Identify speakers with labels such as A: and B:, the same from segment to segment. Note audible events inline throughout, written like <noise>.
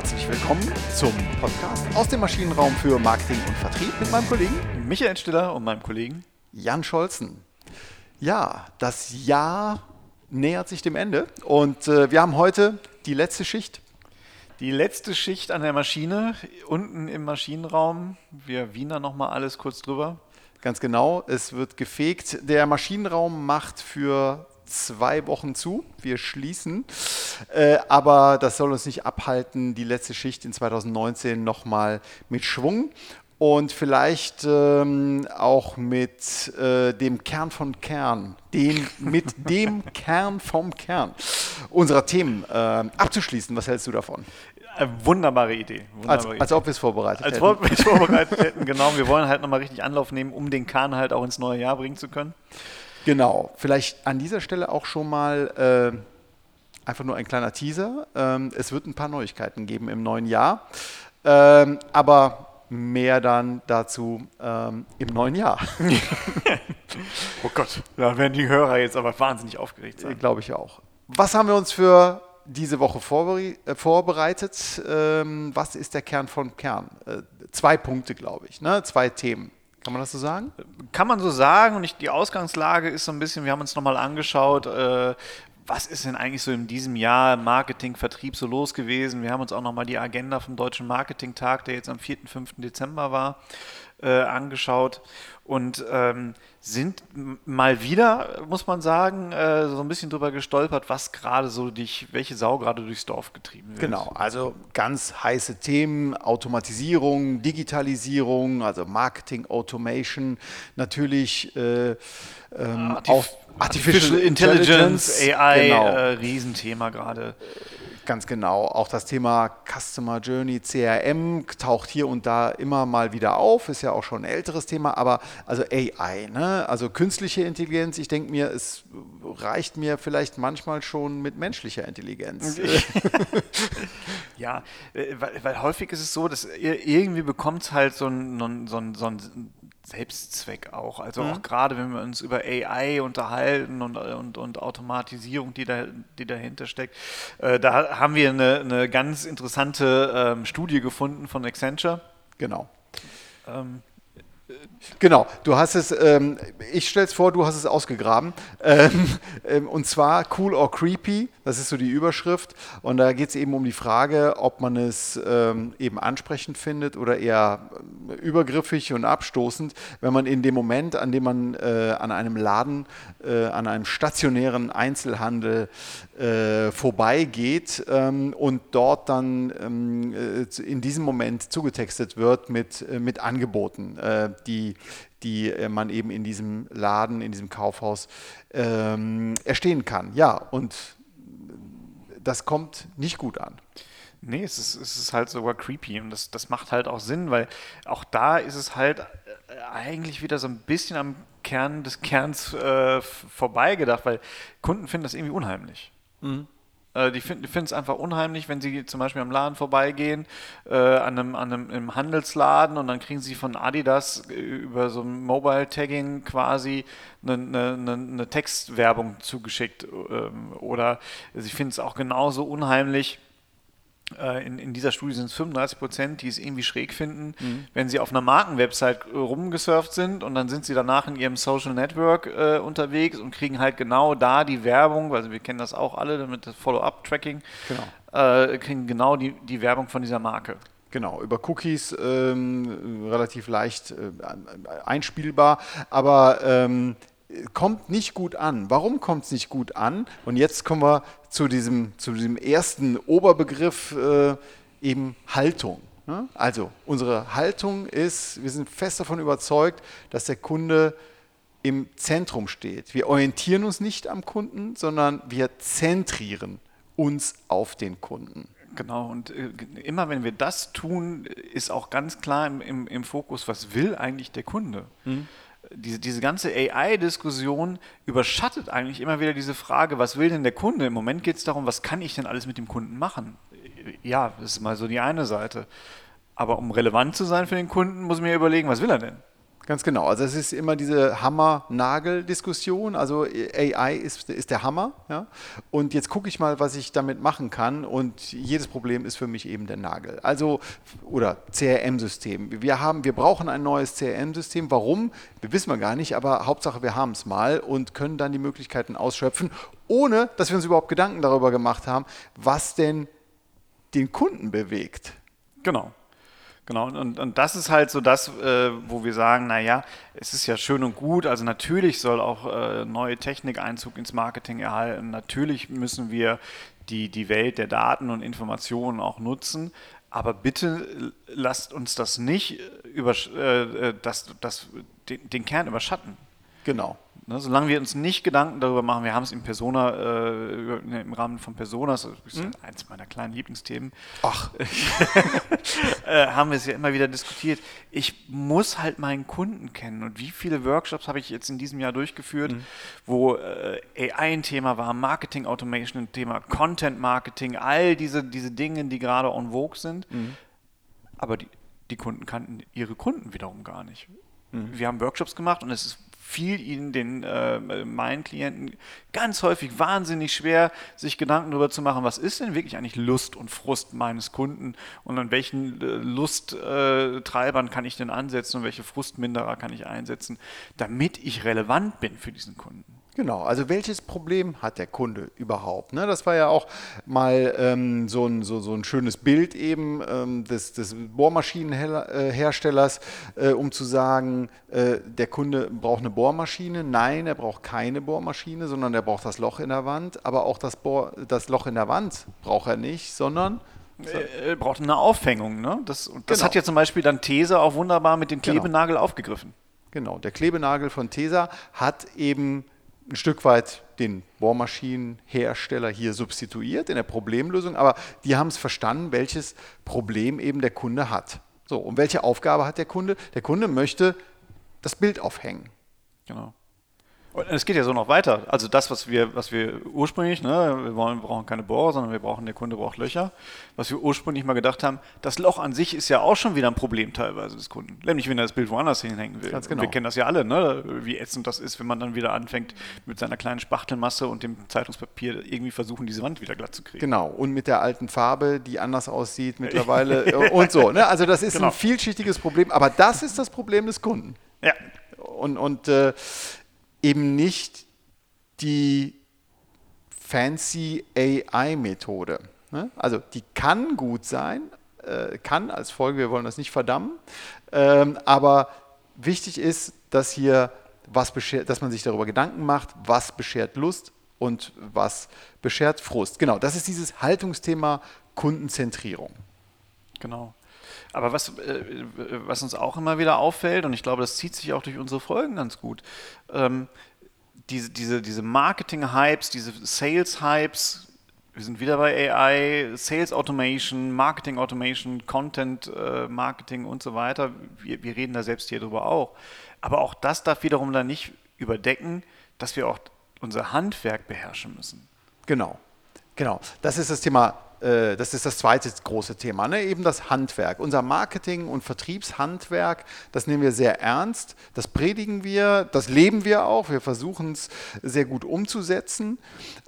A: Herzlich willkommen zum Podcast aus dem Maschinenraum für Marketing und Vertrieb mit meinem Kollegen
B: Michael Stiller und meinem Kollegen
A: Jan Scholzen. Ja, das Jahr nähert sich dem Ende und äh, wir haben heute die letzte Schicht.
B: Die letzte Schicht an der Maschine, unten im Maschinenraum. Wir Wiener nochmal alles kurz drüber.
A: Ganz genau, es wird gefegt. Der Maschinenraum macht für zwei Wochen zu. Wir schließen. Äh, aber das soll uns nicht abhalten, die letzte Schicht in 2019 nochmal mit Schwung und vielleicht ähm, auch mit äh, dem Kern von Kern, den, mit <laughs> dem Kern vom Kern unserer Themen äh, abzuschließen. Was hältst du davon?
B: Äh, wunderbare Idee. Wunderbare
A: als,
B: Idee.
A: als ob wir es vorbereitet
B: als
A: hätten.
B: Als ob wir es vorbereitet hätten, <laughs> genau. Wir wollen halt nochmal richtig Anlauf nehmen, um den Kern halt auch ins neue Jahr bringen zu können.
A: Genau. Vielleicht an dieser Stelle auch schon mal äh, einfach nur ein kleiner Teaser. Ähm, es wird ein paar Neuigkeiten geben im neuen Jahr. Ähm, aber mehr dann dazu ähm, im neuen Jahr. <laughs>
B: oh Gott, da werden die Hörer jetzt aber wahnsinnig aufgeregt sein.
A: Glaube ich auch. Was haben wir uns für diese Woche äh, vorbereitet? Ähm, was ist der Kern von Kern? Äh, zwei Punkte, glaube ich, ne? zwei Themen. Kann man das so sagen?
B: Kann man so sagen. Und ich, die Ausgangslage ist so ein bisschen, wir haben uns nochmal angeschaut, äh, was ist denn eigentlich so in diesem Jahr Marketing, Vertrieb so los gewesen? Wir haben uns auch nochmal die Agenda vom Deutschen Marketing-Tag, der jetzt am 4. 5. Dezember war, äh, angeschaut und ähm, sind mal wieder, muss man sagen, äh, so ein bisschen drüber gestolpert, was gerade so dich, welche Sau gerade durchs Dorf getrieben wird.
A: Genau, also ganz heiße Themen, Automatisierung, Digitalisierung, also Marketing, Automation, natürlich äh, ähm,
B: Artif auch Artificial, Artificial Intelligence, Intelligence, AI, genau. äh, Riesenthema gerade.
A: Ganz genau. Auch das Thema Customer Journey, CRM taucht hier und da immer mal wieder auf. Ist ja auch schon ein älteres Thema, aber also AI, ne? also künstliche Intelligenz. Ich denke mir, es reicht mir vielleicht manchmal schon mit menschlicher Intelligenz. <laughs>
B: ja, äh, weil, weil, häufig ist es so, dass irgendwie bekommt es halt so ein, so ein, so ein Selbstzweck auch. Also mhm. auch gerade, wenn wir uns über AI unterhalten und, und, und Automatisierung, die, da, die dahinter steckt, äh, da haben wir eine, eine ganz interessante ähm, Studie gefunden von Accenture.
A: Genau. Ähm, Genau, du hast es, ähm, ich stelle es vor, du hast es ausgegraben. Ähm, ähm, und zwar Cool or Creepy, das ist so die Überschrift. Und da geht es eben um die Frage, ob man es ähm, eben ansprechend findet oder eher äh, übergriffig und abstoßend, wenn man in dem Moment, an dem man äh, an einem Laden, äh, an einem stationären Einzelhandel äh, vorbeigeht ähm, und dort dann ähm, äh, in diesem Moment zugetextet wird mit, äh, mit Angeboten, die, die man eben in diesem Laden, in diesem Kaufhaus ähm, erstehen kann. Ja, und das kommt nicht gut an.
B: Nee, es ist, es ist halt sogar creepy und das, das macht halt auch Sinn, weil auch da ist es halt eigentlich wieder so ein bisschen am Kern des Kerns äh, vorbeigedacht, weil Kunden finden das irgendwie unheimlich. Mhm. Äh, die finden es einfach unheimlich, wenn sie zum Beispiel am Laden vorbeigehen, äh, an, einem, an einem im Handelsladen und dann kriegen sie von Adidas äh, über so ein Mobile-Tagging quasi eine, eine, eine Textwerbung zugeschickt. Ähm, oder sie finden es auch genauso unheimlich, in, in, dieser Studie sind es 35 Prozent, die es irgendwie schräg finden, mhm. wenn sie auf einer Markenwebsite äh, rumgesurft sind und dann sind sie danach in ihrem Social Network äh, unterwegs und kriegen halt genau da die Werbung, also wir kennen das auch alle mit das Follow-up-Tracking, genau. äh, kriegen genau die, die Werbung von dieser Marke.
A: Genau, über Cookies ähm, relativ leicht äh, einspielbar, aber ähm, kommt nicht gut an. Warum kommt es nicht gut an? Und jetzt kommen wir zu diesem, zu diesem ersten Oberbegriff, äh, eben Haltung. Ne? Also unsere Haltung ist, wir sind fest davon überzeugt, dass der Kunde im Zentrum steht. Wir orientieren uns nicht am Kunden, sondern wir zentrieren uns auf den Kunden.
B: Genau, und äh, immer wenn wir das tun, ist auch ganz klar im, im, im Fokus, was will eigentlich der Kunde? Mhm diese, diese ganze AI-Diskussion überschattet eigentlich immer wieder diese Frage, was will denn der Kunde? Im Moment geht es darum, was kann ich denn alles mit dem Kunden machen? Ja, das ist mal so die eine Seite. Aber um relevant zu sein für den Kunden, muss ich mir überlegen, was will er denn?
A: Ganz genau. Also es ist immer diese Hammer-Nagel-Diskussion. Also AI ist, ist der Hammer. Ja? Und jetzt gucke ich mal, was ich damit machen kann. Und jedes Problem ist für mich eben der Nagel. Also, oder CRM-System. Wir, wir brauchen ein neues CRM-System. Warum? Wir wissen wir gar nicht, aber Hauptsache wir haben es mal und können dann die Möglichkeiten ausschöpfen, ohne dass wir uns überhaupt Gedanken darüber gemacht haben, was denn den Kunden bewegt.
B: Genau. Genau, und, und das ist halt so das, äh, wo wir sagen, naja, es ist ja schön und gut, also natürlich soll auch äh, neue Technik Einzug ins Marketing erhalten, natürlich müssen wir die, die Welt der Daten und Informationen auch nutzen, aber bitte lasst uns das nicht über, äh, äh das, das, den, den Kern überschatten.
A: Genau.
B: Ne, solange wir uns nicht Gedanken darüber machen, wir haben es im Persona, äh, im Rahmen von Personas, das ist hm? eins meiner kleinen Lieblingsthemen,
A: Ach. <laughs>
B: äh, haben wir es ja immer wieder diskutiert. Ich muss halt meinen Kunden kennen. Und wie viele Workshops habe ich jetzt in diesem Jahr durchgeführt, mhm. wo äh, AI ein Thema war, Marketing Automation ein Thema, Content Marketing, all diese, diese Dinge, die gerade on vogue sind. Mhm. Aber die, die Kunden kannten ihre Kunden wiederum gar nicht. Mhm. Wir haben Workshops gemacht und es ist fiel ihnen, den äh, meinen Klienten, ganz häufig wahnsinnig schwer, sich Gedanken darüber zu machen, was ist denn wirklich eigentlich Lust und Frust meines Kunden und an welchen äh, Lusttreibern kann ich denn ansetzen und welche Frustminderer kann ich einsetzen, damit ich relevant bin für diesen Kunden.
A: Genau, also welches Problem hat der Kunde überhaupt? Ne? Das war ja auch mal ähm, so, ein, so, so ein schönes Bild eben ähm, des, des Bohrmaschinenherstellers, äh, um zu sagen, äh, der Kunde braucht eine Bohrmaschine. Nein, er braucht keine Bohrmaschine, sondern er braucht das Loch in der Wand. Aber auch das, Bohr, das Loch in der Wand braucht er nicht, sondern
B: er braucht eine Aufhängung. Ne? Das, das genau. hat ja zum Beispiel dann These auch wunderbar mit dem genau. Klebenagel genau. aufgegriffen.
A: Genau, der Klebenagel von Tesa hat eben ein Stück weit den Bohrmaschinenhersteller hier substituiert in der Problemlösung, aber die haben es verstanden, welches Problem eben der Kunde hat. So, und welche Aufgabe hat der Kunde? Der Kunde möchte das Bild aufhängen.
B: Genau. Und es geht ja so noch weiter. Also das, was wir, was wir ursprünglich, ne, wir, wollen, wir brauchen keine Bohrer, sondern wir brauchen, der Kunde braucht Löcher. Was wir ursprünglich mal gedacht haben, das Loch an sich ist ja auch schon wieder ein Problem teilweise des Kunden. Nämlich, wenn er das Bild woanders hinhängen will.
A: Ganz genau.
B: Wir kennen das ja alle, ne, wie ätzend das ist, wenn man dann wieder anfängt, mit seiner kleinen Spachtelmasse und dem Zeitungspapier irgendwie versuchen, diese Wand wieder glatt zu kriegen.
A: Genau. Und mit der alten Farbe, die anders aussieht <laughs> mittlerweile und so. Ne? Also das ist genau. ein vielschichtiges Problem, aber das ist das Problem des Kunden.
B: Ja.
A: Und, und äh, eben nicht die fancy AI-Methode. Ne? Also die kann gut sein, äh, kann als Folge, wir wollen das nicht verdammen, ähm, aber wichtig ist, dass hier was beschert, dass man sich darüber Gedanken macht, was beschert Lust und was beschert Frust. Genau, das ist dieses Haltungsthema Kundenzentrierung.
B: Genau. Aber was, äh, was uns auch immer wieder auffällt, und ich glaube, das zieht sich auch durch unsere Folgen ganz gut, ähm, diese, diese, diese Marketing-Hypes, diese Sales-Hypes, wir sind wieder bei AI, Sales Automation, Marketing Automation, Content äh, Marketing und so weiter. Wir, wir reden da selbst hier drüber auch. Aber auch das darf wiederum dann nicht überdecken, dass wir auch unser Handwerk beherrschen müssen.
A: Genau, genau. Das ist das Thema das ist das zweite große Thema, ne? eben das Handwerk. Unser Marketing- und Vertriebshandwerk, das nehmen wir sehr ernst, das predigen wir, das leben wir auch, wir versuchen es sehr gut umzusetzen.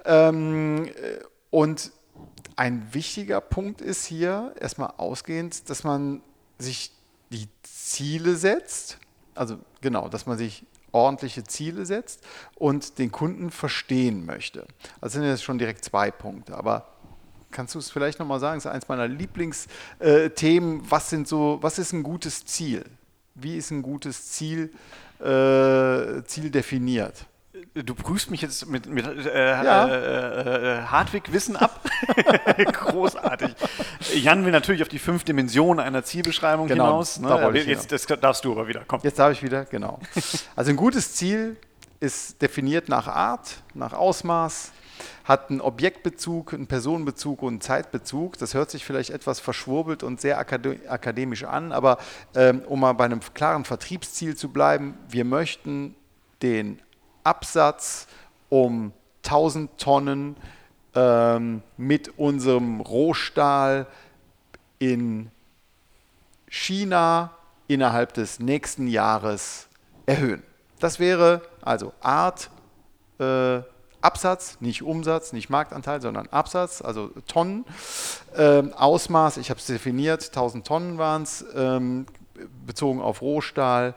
A: Ähm, äh, und ein wichtiger Punkt ist hier erstmal ausgehend, dass man sich die Ziele setzt, also genau, dass man sich ordentliche Ziele setzt und den Kunden verstehen möchte. Das sind jetzt schon direkt zwei Punkte, aber Kannst du es vielleicht nochmal sagen? Das ist eines meiner Lieblingsthemen. Was, sind so, was ist ein gutes Ziel? Wie ist ein gutes Ziel, äh, Ziel definiert?
B: Du prüfst mich jetzt mit, mit äh, ja. äh, äh Hartwig-Wissen ab. <laughs> Großartig. Jan will natürlich auf die fünf Dimensionen einer Zielbeschreibung genau, hinaus. Ne? Da jetzt das darfst du aber wieder. Komm.
A: Jetzt darf ich wieder, genau. <laughs> Also ein gutes Ziel ist definiert nach Art, nach Ausmaß, hat einen Objektbezug, einen Personenbezug und einen Zeitbezug. Das hört sich vielleicht etwas verschwurbelt und sehr akademisch an, aber ähm, um mal bei einem klaren Vertriebsziel zu bleiben, wir möchten den Absatz um 1000 Tonnen ähm, mit unserem Rohstahl in China innerhalb des nächsten Jahres erhöhen. Das wäre also Art, äh, Absatz, nicht Umsatz, nicht Marktanteil, sondern Absatz, also Tonnen. Ähm, Ausmaß, ich habe es definiert, 1000 Tonnen waren es, ähm, bezogen auf Rohstahl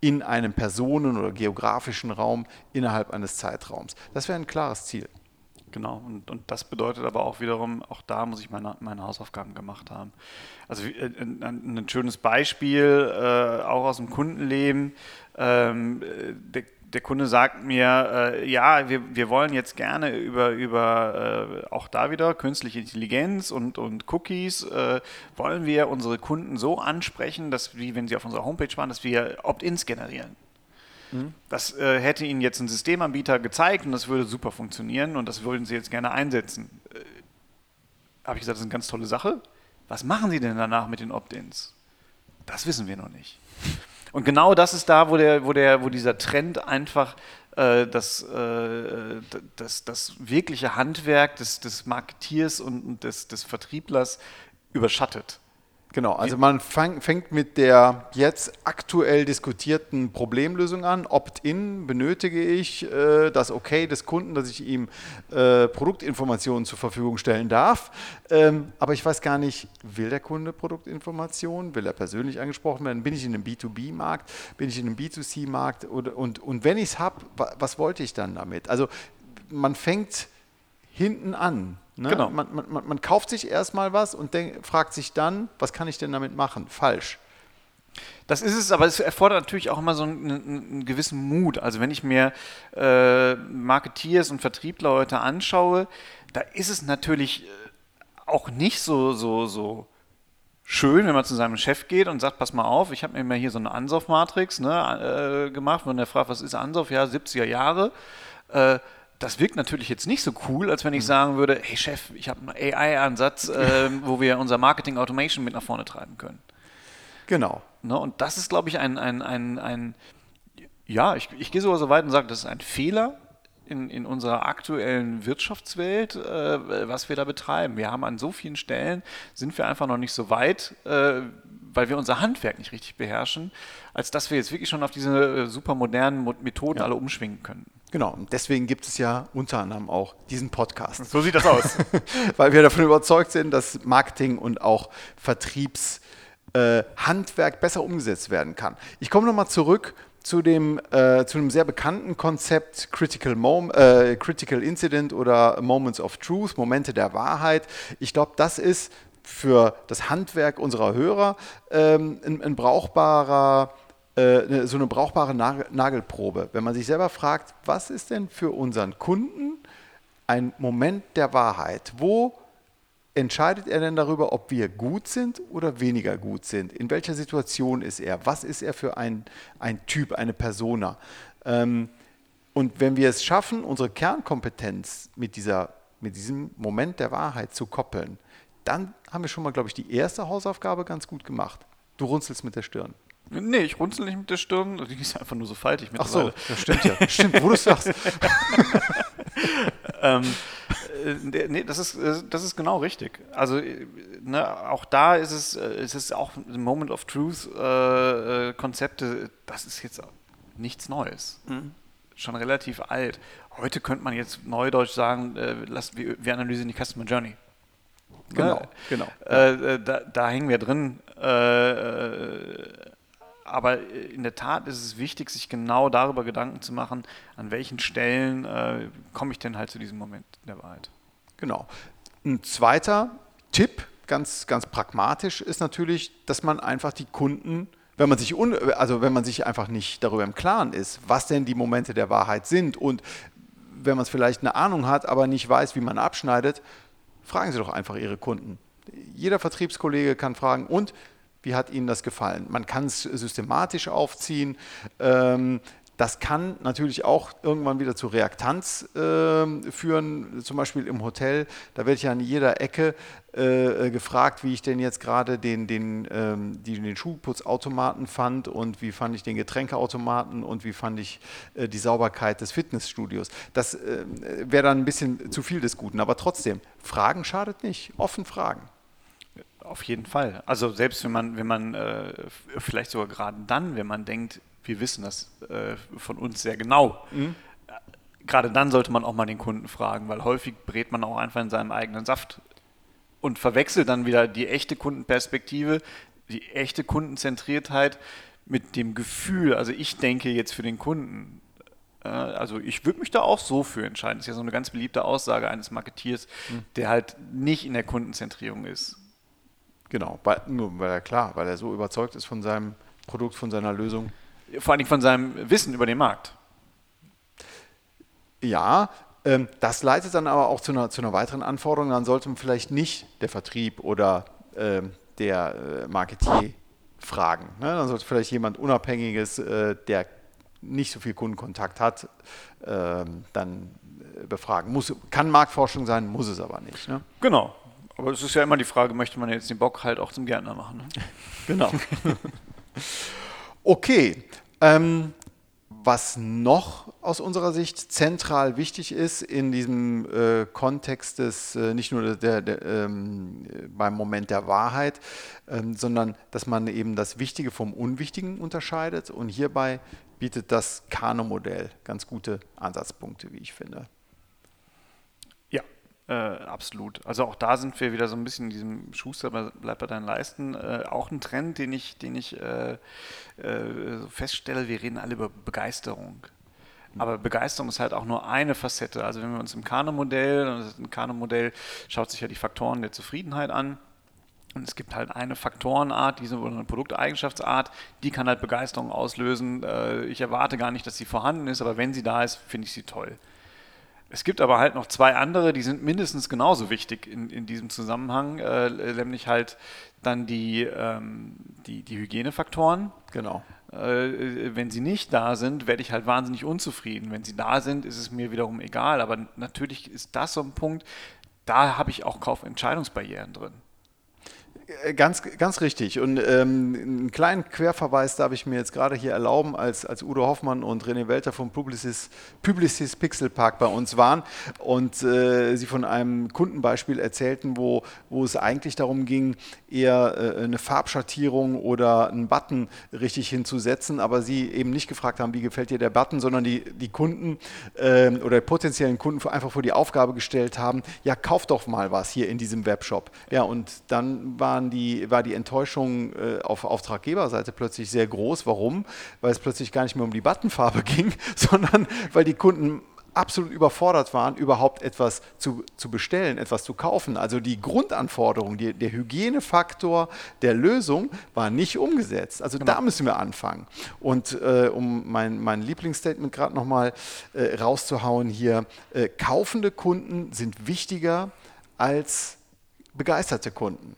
A: in einem Personen- oder geografischen Raum innerhalb eines Zeitraums. Das wäre ein klares Ziel.
B: Genau, und, und das bedeutet aber auch wiederum, auch da muss ich meine, meine Hausaufgaben gemacht haben. Also äh, ein, ein schönes Beispiel, äh, auch aus dem Kundenleben. Ähm, der, der, Kunde sagt mir, äh, ja, wir, wir wollen jetzt gerne über, über äh, auch da wieder künstliche Intelligenz und, und Cookies, äh, wollen wir unsere Kunden so ansprechen, dass, wie wenn sie auf unserer Homepage waren, dass wir Opt-ins generieren. Mhm. Das äh, hätte Ihnen jetzt ein Systemanbieter gezeigt und das würde super funktionieren und das würden Sie jetzt gerne einsetzen. Äh, Habe ich gesagt, das ist eine ganz tolle Sache. Was machen Sie denn danach mit den Opt-ins? Das wissen wir noch nicht. Und genau das ist da, wo, der, wo, der, wo dieser Trend einfach äh, das, äh, das, das wirkliche Handwerk des, des Marketiers und des, des Vertrieblers überschattet.
A: Genau, also man fang, fängt mit der jetzt aktuell diskutierten Problemlösung an. Opt-in benötige ich äh, das Okay des Kunden, dass ich ihm äh, Produktinformationen zur Verfügung stellen darf. Ähm, aber ich weiß gar nicht, will der Kunde Produktinformationen? Will er persönlich angesprochen werden? Bin ich in einem B2B-Markt? Bin ich in einem B2C-Markt? Und, und, und wenn ich es habe, was wollte ich dann damit? Also man fängt hinten an. Ne? Genau. Man, man, man, kauft sich erstmal was und denk, fragt sich dann, was kann ich denn damit machen? Falsch.
B: Das ist es, aber es erfordert natürlich auch immer so einen, einen gewissen Mut. Also wenn ich mir äh, Marketeers und Vertriebler anschaue, da ist es natürlich äh, auch nicht so, so, so schön, wenn man zu seinem Chef geht und sagt, pass mal auf, ich habe mir mal hier so eine Ansauf-Matrix ne, äh, gemacht. Und er fragt, was ist Ansauf? Ja, 70er Jahre. Äh, das wirkt natürlich jetzt nicht so cool, als wenn ich mhm. sagen würde, hey Chef, ich habe einen AI-Ansatz, <laughs> äh, wo wir unser Marketing Automation mit nach vorne treiben können.
A: Genau.
B: Ne, und das ist, glaube ich, ein, ein, ein, ein ja, ich, ich gehe sogar so weit und sage, das ist ein Fehler in, in unserer aktuellen Wirtschaftswelt, äh, was wir da betreiben. Wir haben an so vielen Stellen, sind wir einfach noch nicht so weit, äh, weil wir unser Handwerk nicht richtig beherrschen, als dass wir jetzt wirklich schon auf diese äh, super modernen Methoden ja. alle umschwingen können.
A: Genau, und deswegen gibt es ja unter anderem auch diesen Podcast.
B: So sieht das aus. <laughs>
A: Weil wir davon überzeugt sind, dass Marketing und auch Vertriebshandwerk äh, besser umgesetzt werden kann. Ich komme nochmal zurück zu dem äh, zu einem sehr bekannten Konzept Critical, Mom äh, Critical Incident oder Moments of Truth, Momente der Wahrheit. Ich glaube, das ist für das Handwerk unserer Hörer ähm, ein, ein brauchbarer äh, so eine brauchbare Nagelprobe. Wenn man sich selber fragt, was ist denn für unseren Kunden ein Moment der Wahrheit? Wo entscheidet er denn darüber, ob wir gut sind oder weniger gut sind? In welcher Situation ist er? Was ist er für ein, ein Typ, eine Persona? Ähm, und wenn wir es schaffen, unsere Kernkompetenz mit, dieser, mit diesem Moment der Wahrheit zu koppeln, dann haben wir schon mal, glaube ich, die erste Hausaufgabe ganz gut gemacht. Du runzelst mit der Stirn.
B: Nee, ich runzel nicht mit der Stirn. Die ist einfach nur so faltig
A: Ach so, das stimmt ja. <laughs> stimmt, wo du sagst. <laughs>
B: ähm, äh, nee, das ist, äh, das ist genau richtig. Also äh, ne, auch da ist es, ist es auch Moment of Truth äh, das ist jetzt nichts Neues. Mhm. Schon relativ alt. Heute könnte man jetzt neudeutsch sagen, äh, lass, wir, wir analysieren die Customer Journey.
A: Genau, ne? genau.
B: Äh, da, da, hängen wir drin. Äh, aber in der Tat ist es wichtig, sich genau darüber Gedanken zu machen, an welchen Stellen äh, komme ich denn halt zu diesem Moment der Wahrheit.
A: Genau. Ein zweiter Tipp, ganz, ganz pragmatisch, ist natürlich, dass man einfach die Kunden wenn man sich un, also wenn man sich einfach nicht darüber im Klaren ist, was denn die Momente der Wahrheit sind und wenn man es vielleicht eine Ahnung hat, aber nicht weiß, wie man abschneidet, fragen Sie doch einfach Ihre Kunden. Jeder Vertriebskollege kann fragen und wie hat Ihnen das gefallen? Man kann es systematisch aufziehen. Ähm, das kann natürlich auch irgendwann wieder zu Reaktanz äh, führen, zum Beispiel im Hotel. Da werde ich an jeder Ecke äh, gefragt, wie ich denn jetzt gerade den, den, ähm, den Schuhputzautomaten fand und wie fand ich den Getränkeautomaten und wie fand ich äh, die Sauberkeit des Fitnessstudios. Das äh, wäre dann ein bisschen zu viel des Guten, aber trotzdem, Fragen schadet nicht, offen fragen.
B: Auf jeden Fall. Also selbst wenn man, wenn man äh, vielleicht sogar gerade dann, wenn man denkt, wir wissen das äh, von uns sehr genau. Mhm. Gerade dann sollte man auch mal den Kunden fragen, weil häufig brät man auch einfach in seinem eigenen Saft und verwechselt dann wieder die echte Kundenperspektive, die echte Kundenzentriertheit mit dem Gefühl, also ich denke jetzt für den Kunden. Äh, also ich würde mich da auch so für entscheiden. Das ist ja so eine ganz beliebte Aussage eines Marketiers, mhm. der halt nicht in der Kundenzentrierung ist.
A: Genau, weil, nur weil er klar, weil er so überzeugt ist von seinem Produkt, von seiner Lösung.
B: Vor allem von seinem Wissen über den Markt.
A: Ja, ähm, das leitet dann aber auch zu einer, zu einer weiteren Anforderung. Dann sollte man vielleicht nicht der Vertrieb oder ähm, der äh, Marketier fragen. Ne? Dann sollte vielleicht jemand Unabhängiges, äh, der nicht so viel Kundenkontakt hat, ähm, dann äh, befragen. Muss, kann Marktforschung sein, muss es aber nicht. Ne?
B: Genau. Aber es ist ja immer die Frage, möchte man jetzt den Bock halt auch zum Gärtner machen? Ne? <laughs>
A: Genau. okay. Ähm, was noch aus unserer Sicht zentral wichtig ist in diesem äh, Kontext des, äh, nicht nur der, der, ähm, beim Moment der Wahrheit, ähm, sondern dass man eben das Wichtige vom Unwichtigen unterscheidet. Und hierbei bietet das Kano-Modell ganz gute Ansatzpunkte, wie ich finde.
B: Äh, absolut. Also auch da sind wir wieder so ein bisschen in diesem Schuster bleibt bei deinen Leisten. Äh, auch ein Trend, den ich, den ich äh, äh feststelle, wir reden alle über Begeisterung. Aber Begeisterung ist halt auch nur eine Facette. Also wenn wir uns im Kano-Modell, ein Kano-Modell schaut sich ja die Faktoren der Zufriedenheit an. Und es gibt halt eine Faktorenart, diese oder eine Produkteigenschaftart, die kann halt Begeisterung auslösen. Äh, ich erwarte gar nicht, dass sie vorhanden ist, aber wenn sie da ist, finde ich sie toll. Es gibt aber halt noch zwei andere, die sind mindestens genauso wichtig in, in diesem Zusammenhang, äh, nämlich halt dann die, ähm, die, die Hygienefaktoren.
A: Genau.
B: Äh, wenn sie nicht da sind, werde ich halt wahnsinnig unzufrieden. Wenn sie da sind, ist es mir wiederum egal. Aber natürlich ist das so ein Punkt, da habe ich auch Kaufentscheidungsbarrieren drin.
A: Äh, ganz, ganz richtig. Und ähm, einen kleinen Querverweis darf ich mir jetzt gerade hier erlauben, als, als Udo Hoffmann und René Welter vom Publicis, Publicis Pixel Park bei uns waren und äh, sie von einem Kundenbeispiel erzählten, wo, wo es eigentlich darum ging, eher äh, eine Farbschattierung oder einen Button richtig hinzusetzen, aber sie eben nicht gefragt haben, wie gefällt dir der Button, sondern die, die Kunden äh, oder potenziellen Kunden einfach vor die Aufgabe gestellt haben, ja, kauf doch mal was hier in diesem Webshop. Ja, und dann war waren die, war die Enttäuschung äh, auf Auftraggeberseite plötzlich sehr groß. Warum? Weil es plötzlich gar nicht mehr um die Buttonfarbe <laughs> ging, sondern weil die Kunden absolut überfordert waren, überhaupt etwas zu, zu bestellen, etwas zu kaufen. Also die Grundanforderung, die, der Hygienefaktor der Lösung war nicht umgesetzt. Also genau. da müssen wir anfangen. Und äh, um mein, mein Lieblingsstatement gerade nochmal äh, rauszuhauen hier, äh, kaufende Kunden sind wichtiger als begeisterte Kunden.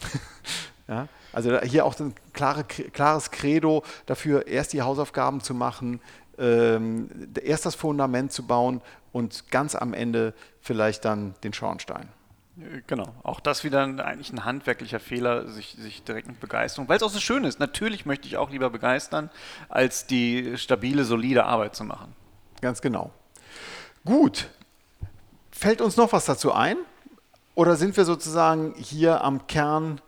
A: <laughs> ja? Also hier auch ein klare, klares Credo dafür, erst die Hausaufgaben zu machen, ähm, erst das Fundament zu bauen und ganz am Ende vielleicht dann den Schornstein.
B: Genau, auch das wieder ein, eigentlich ein handwerklicher Fehler, sich, sich direkt mit Begeisterung, weil es auch so schön ist. Natürlich möchte ich auch lieber begeistern, als die stabile, solide Arbeit zu machen.
A: Ganz genau. Gut. Fällt uns noch was dazu ein? Oder sind wir sozusagen hier am Kern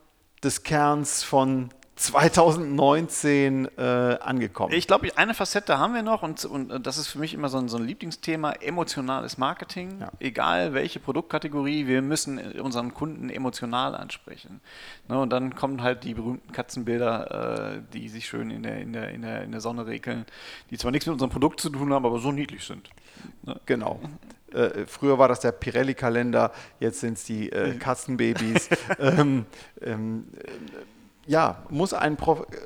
A: des Kerns von 2019 äh, angekommen?
B: Ich glaube, eine Facette haben wir noch und, und das ist für mich immer so ein, so ein Lieblingsthema, emotionales Marketing. Ja. Egal welche Produktkategorie, wir müssen unseren Kunden emotional ansprechen. Ne, und dann kommen halt die berühmten Katzenbilder, äh, die sich schön in der, in, der, in, der, in der Sonne regeln, die zwar nichts mit unserem Produkt zu tun haben, aber so niedlich sind.
A: Ne? Genau. Äh, früher war das der Pirelli-Kalender, jetzt sind es die äh, Katzenbabys. <laughs> ähm, ähm, ja, muss, ein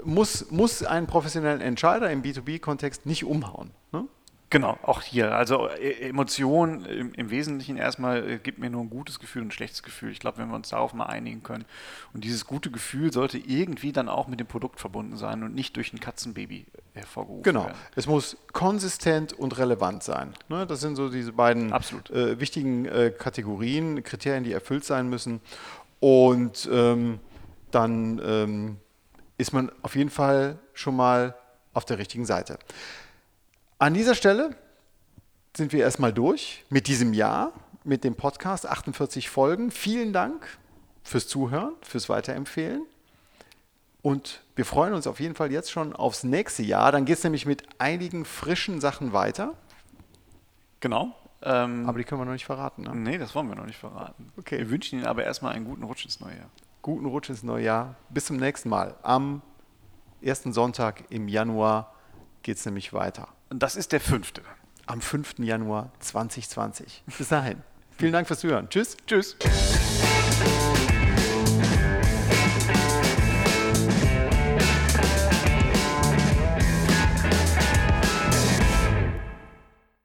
A: muss, muss einen professionellen Entscheider im B2B-Kontext nicht umhauen. Ne?
B: Genau, auch hier. Also äh, Emotion im, im, Wesentlichen erstmal äh, gibt mir nur ein gutes Gefühl und ein schlechtes Gefühl. Ich glaube, wenn wir uns darauf mal einigen können. Und dieses gute Gefühl sollte irgendwie dann auch mit dem Produkt verbunden sein und nicht durch ein Katzenbaby hervorgerufen
A: genau.
B: werden.
A: Genau. Es muss konsistent und relevant sein. Ne? Das sind so diese beiden äh, wichtigen äh, Kategorien, Kriterien, die erfüllt sein müssen. Und ähm, dann ähm, ist man auf jeden Fall schon mal auf der richtigen Seite. An dieser Stelle sind wir erstmal durch mit diesem Jahr, mit dem Podcast, 48 Folgen. Vielen Dank fürs Zuhören, fürs Weiterempfehlen und wir freuen uns auf jeden Fall jetzt schon aufs nächste Jahr. Dann geht es nämlich mit einigen frischen Sachen weiter.
B: Genau.
A: Ähm, aber die können wir noch nicht verraten. Ne?
B: Nee, das wollen wir noch nicht verraten.
A: Okay.
B: Wir wünschen Ihnen aber erstmal einen guten Rutsch ins neue Jahr.
A: Guten Rutsch ins neue Jahr. Bis zum nächsten Mal. Am ersten Sonntag im Januar geht es nämlich weiter.
B: Und das ist der fünfte.
A: Am 5. Januar 2020. Bis dahin. Vielen Dank fürs Zuhören. Tschüss.
B: Tschüss.